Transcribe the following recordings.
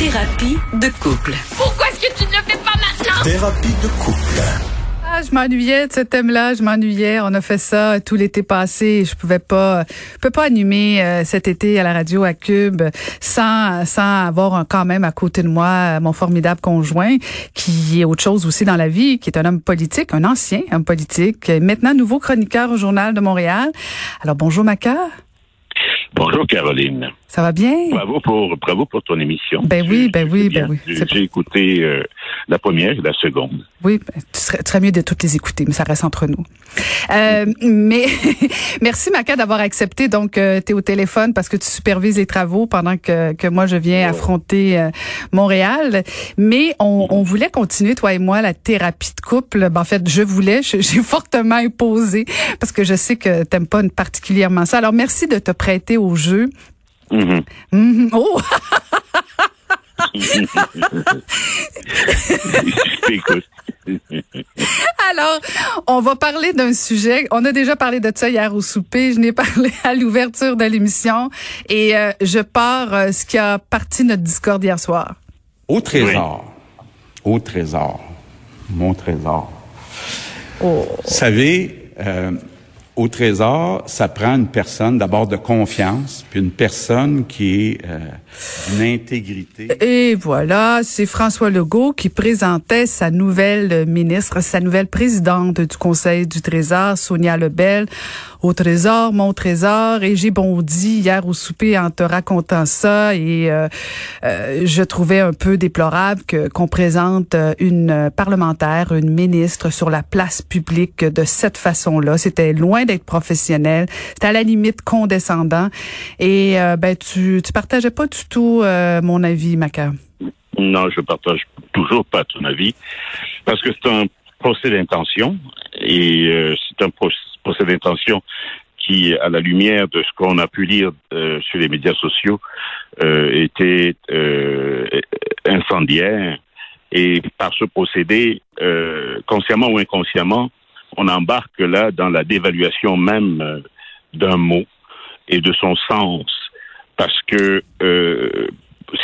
Thérapie de couple. Pourquoi est-ce que tu ne le fais pas maintenant? Thérapie de couple. Ah, je m'ennuyais de ce thème-là, je m'ennuyais. On a fait ça tout l'été passé. Je pouvais pas, je peux pas animer euh, cet été à la radio à Cube sans sans avoir un- quand même à côté de moi mon formidable conjoint qui est autre chose aussi dans la vie, qui est un homme politique, un ancien homme politique, maintenant nouveau chroniqueur au journal de Montréal. Alors bonjour Maca, Bonjour Caroline. ça va bien? Bravo pour bravo pour ton émission. Ben oui, ben oui, ben oui. J'ai écouté euh, la première et la seconde. Oui, ben, tu serais, tu serais mieux de toutes les écouter, mais ça reste entre nous. Euh, mais merci Maca d'avoir accepté. Donc, euh, tu es au téléphone parce que tu supervises les travaux pendant que, que moi je viens affronter euh, Montréal. Mais on, on voulait continuer toi et moi la thérapie de couple. Ben, en fait, je voulais, j'ai fortement imposé parce que je sais que t'aimes pas particulièrement ça. Alors merci de te prêter au jeu. Mhm. Oh. Alors, on va parler d'un sujet. On a déjà parlé de ça hier au souper. Je n'ai parlé à l'ouverture de l'émission. Et euh, je pars euh, ce qui a parti notre discorde hier soir. Au trésor. Au trésor. Mon trésor. Oh. Vous savez, euh, au trésor, ça prend une personne d'abord de confiance, puis une personne qui est euh, d'une intégrité. Et voilà, c'est François Legault qui présentait sa nouvelle ministre, sa nouvelle présidente du Conseil du Trésor, Sonia Lebel, au Trésor, mon Trésor. Et j'ai bondi hier au souper en te racontant ça. Et euh, euh, je trouvais un peu déplorable que qu'on présente euh, une parlementaire, une ministre sur la place publique de cette façon-là. C'était loin d'être professionnel. C'était à la limite condescendant. Et euh, ben tu tu partageais pas du tout euh, mon avis, Maca? Non, je partage toujours pas ton avis parce que c'est un procès d'intention et euh, c'est un pro- procès d'intention qui, à la lumière de ce qu'on a pu lire euh, sur les médias sociaux, euh, était euh, incendiaire. Et par ce procédé, euh, consciemment ou inconsciemment, on embarque là dans la dévaluation même d'un mot et de son sens. Parce que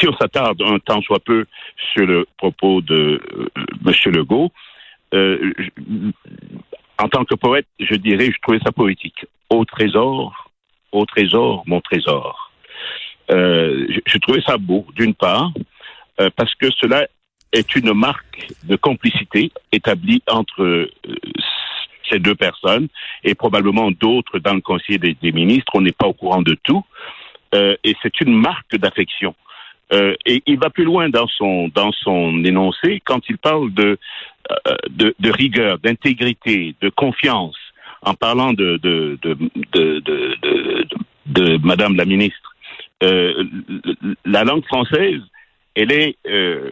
si on s'attarde un temps soit peu sur le propos de M. Legault, euh, en tant que poète, je dirais, je trouvais ça poétique. Au trésor, au trésor, mon trésor. Euh, je, je trouvais ça beau, d'une part, euh, parce que cela est une marque de complicité établie entre euh, ces deux personnes et probablement d'autres dans le Conseil des, ministres. On n'est pas au courant de tout. Et c'est une marque d'affection. Euh, et il va plus loin dans son dans son énoncé quand il parle de euh, de, de rigueur, d'intégrité, de confiance, en parlant de de de de, de, de- Madame la ministre. Euh, la langue française, elle est euh,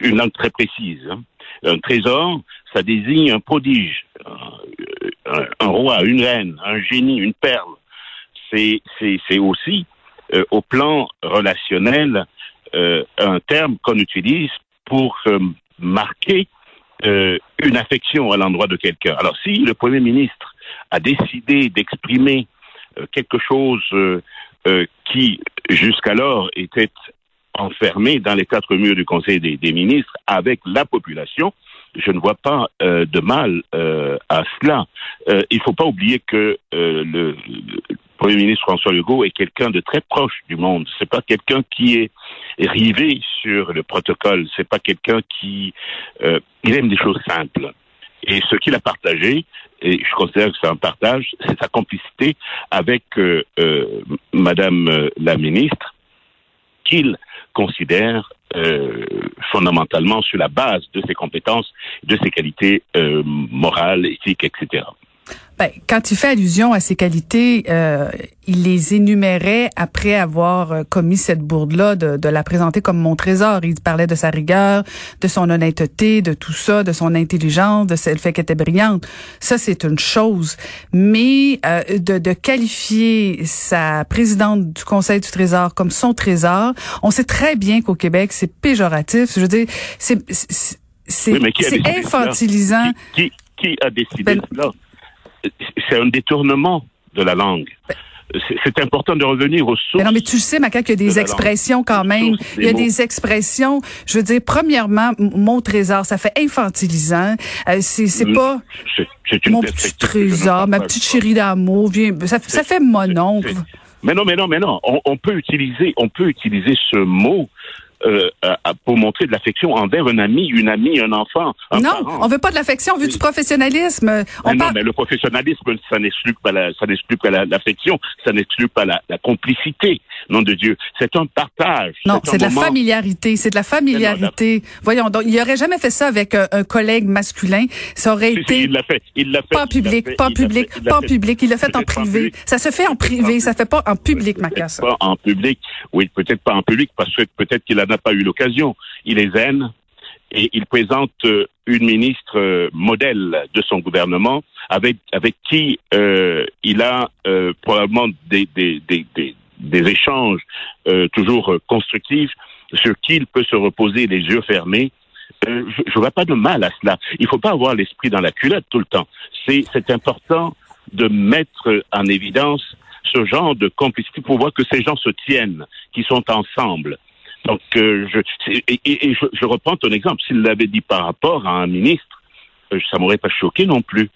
une langue très précise. hein. Un trésor, ça désigne un prodige, un, roi, une reine, un génie, une perle. C'est c'est c'est aussi euh, au plan relationnel euh, un terme qu'on utilise pour euh, marquer euh, une affection à l'endroit de quelqu'un. Alors si le Premier ministre a décidé d'exprimer quelque chose qui jusqu'alors était enfermé dans les quatre murs du Conseil des, ministres avec la population, je ne vois pas de mal à cela. Il ne faut pas oublier que le Premier ministre François Legault est quelqu'un de très proche du monde. C'est pas quelqu'un qui est rivé sur le protocole. C'est pas quelqu'un qui euh, il aime des choses simples. Et ce qu'il a partagé, et je considère que c'est un partage, c'est sa complicité avec euh, euh, Madame euh, la ministre, qu'il considère euh, fondamentalement sur la base de ses compétences, de ses qualités euh, morales, éthiques, etc. Ben, quand il fait allusion à ses qualités, euh, il les énumérait après avoir euh, commis cette bourde-là, de, de, la présenter comme mon trésor. Il parlait de sa rigueur, de son honnêteté, de tout ça, de son intelligence, de le fait qu'elle était brillante. Ça, c'est une chose. Mais euh, de, de qualifier sa présidente du Conseil du Trésor comme son trésor, on sait très bien qu'au Québec, c'est péjoratif. Je veux dire, c'est c'est Oui, qui infantilisant. Qui, qui a décidé Ben- cela? C'est un détournement de la langue. C'est- C'est important de revenir aux sources. Mais non, mais tu sais, Maca, qu'il y a de des expressions quand même. Il y a des mots. expressions, je veux dire, premièrement, mon trésor, ça fait infantilisant. Euh, c'est Mm, pas mon petit trésor, ma petite chérie d'amour. Ça, ça fait mon oncle. Mais non, mais non, mais non. On, on peut utiliser, on peut utiliser ce mot euh, à- pour montrer de l'affection envers un ami, une amie, un enfant, un Non, parent. on veut pas de l'affection, on veut du professionnalisme. On Mais non, mais le professionnalisme, ça n'exclut pas la, ça n'exclut pas la- l'affection, ça n'exclut pas la, la complicité. Nom de Dieu, c'est un partage. Non, c'est de la familiarité, c'est de la familiarité. Voyons donc, il aurait jamais fait ça avec un, un collègue masculin. Ça aurait Si, si, été il l'a fait, il l'a fait. pas en public, fait, pas en public, fait, pas en public. Il l'a fait en privé. Ça se fait en privé, ça fait pas en public, Peut-être Maca. ça. Pas en public, oui, peut-être pas en public, parce que peut-être qu'il n'en a pas eu l'occasion. Il est zen et il présente euh, une ministre euh, modèle de son gouvernement avec avec qui euh, il a probablement des des des des, échanges toujours constructifs sur qui il peut se reposer les yeux fermés. Je ne vois pas de mal à cela. Il faut pas avoir l'esprit dans la culotte tout le temps. C'est important de mettre en évidence ce genre de complicité pour voir que ces gens se tiennent, qui sont ensemble. Donc, euh, je, et je, je reprends ton exemple. S'il l'avait dit par rapport à un ministre, euh, ça m'aurait pas choqué non plus.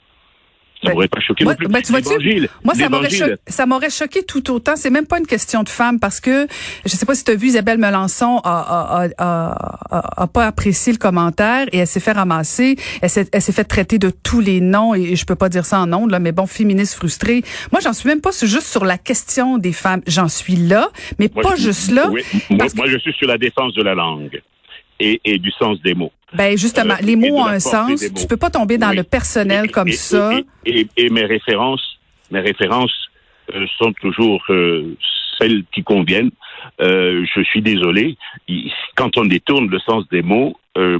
Ça Ben, m'aurait pas choqué moi- non plus. ben, tu vois-tu, L'évangile- Moi, ça m'aurait, l'évangile- cho- ça m'aurait choqué tout autant. C'est même pas une question de femme parce que je sais pas si tu as vu Isabelle Melançon a, a, a, a- pas apprécié le commentaire et elle s'est fait ramasser. Elle s'est, elle s'est fait traiter de tous les noms et, je peux pas dire ça en ondes là, mais bon, féministe frustrée. Moi, j'en suis même pas juste sur la question des femmes. J'en suis là, mais Moi, pas je- juste là. oui, moi, que- moi, je suis sur la défense de la langue et, et du sens des mots. Ben justement, Euh, les mots ont un sens. Tu peux pas tomber dans Oui. le personnel Et- comme et- ça. Et, mes références, mes références euh, sont toujours euh, celles qui conviennent. Euh, je suis désolé. Quand on détourne le sens des mots, euh,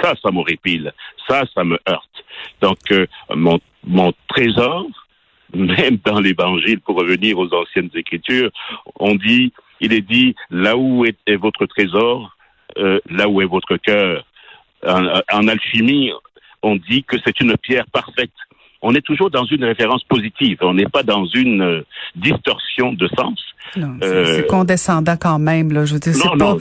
ça, ça m'horripile. Ça, ça me heurte. Donc, euh, mon, mon trésor, même dans l'Évangile, pour revenir aux anciennes Écritures, on dit, il est dit, là où est, est votre trésor, euh, là où est votre cœur. En, en alchimie, on dit que c'est une pierre parfaite. On est toujours dans une référence positive. On n'est pas dans une euh, distorsion de sens. Non, c'est, Euh, c'est condescendant quand même là. Je veux dire, c'est Non, pas.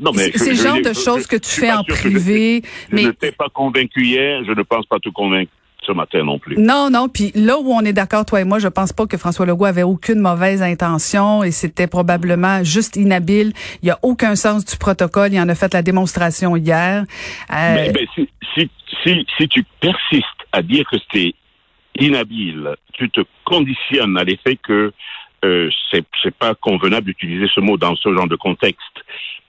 non, c'est- le genre de choses que tu fais en je- privé, Je ne t'ai pas convaincu hier. Je ne pense pas te convaincre ce matin non plus. non, non. Puis là où on est d'accord, toi et moi, je pense pas que François Legault avait aucune mauvaise intention et c'était probablement juste inhabile. Il y a aucun sens du protocole. Il en a fait la démonstration hier. Euh, Mais, mais si, si, si, si tu persistes à dire que c'est inhabile, tu te conditionnes à l'effet que euh, c'est c'est pas convenable d'utiliser ce mot dans ce genre de contexte,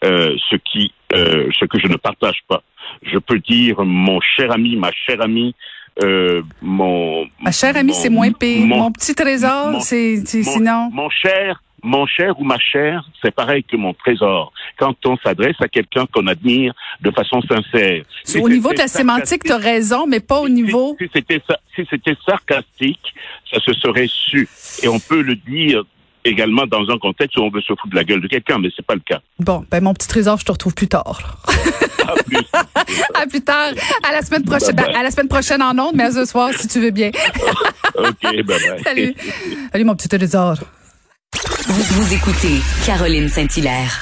euh, ce qui, euh, ce que je ne partage pas. Je peux dire mon cher ami, ma chère amie, euh, mon ma chère amie, c'est moins pire. Mon, mon- petit trésor, c'est sinon. Mon cher, mon cher ou ma chère, c'est pareil que mon trésor. Quand on s'adresse à quelqu'un qu'on admire de façon sincère. Si au niveau de la sémantique, tu as raison, mais pas au si- niveau. Si, c'était si c'était sarcastique, ça se serait su. Et on peut le dire également dans un contexte où on veut se foutre de la gueule de quelqu'un, mais c'est pas le cas. Bon, ben mon petit trésor, je te retrouve plus tard. À plus. À plus tard, à la semaine prochaine, Bye bye. à la semaine prochaine en ondes, mais à ce soir si tu veux bien. ok, bye bye. Salut. Salut mon petit trésor. Vous, vous écoutez Caroline Saint-Hilaire.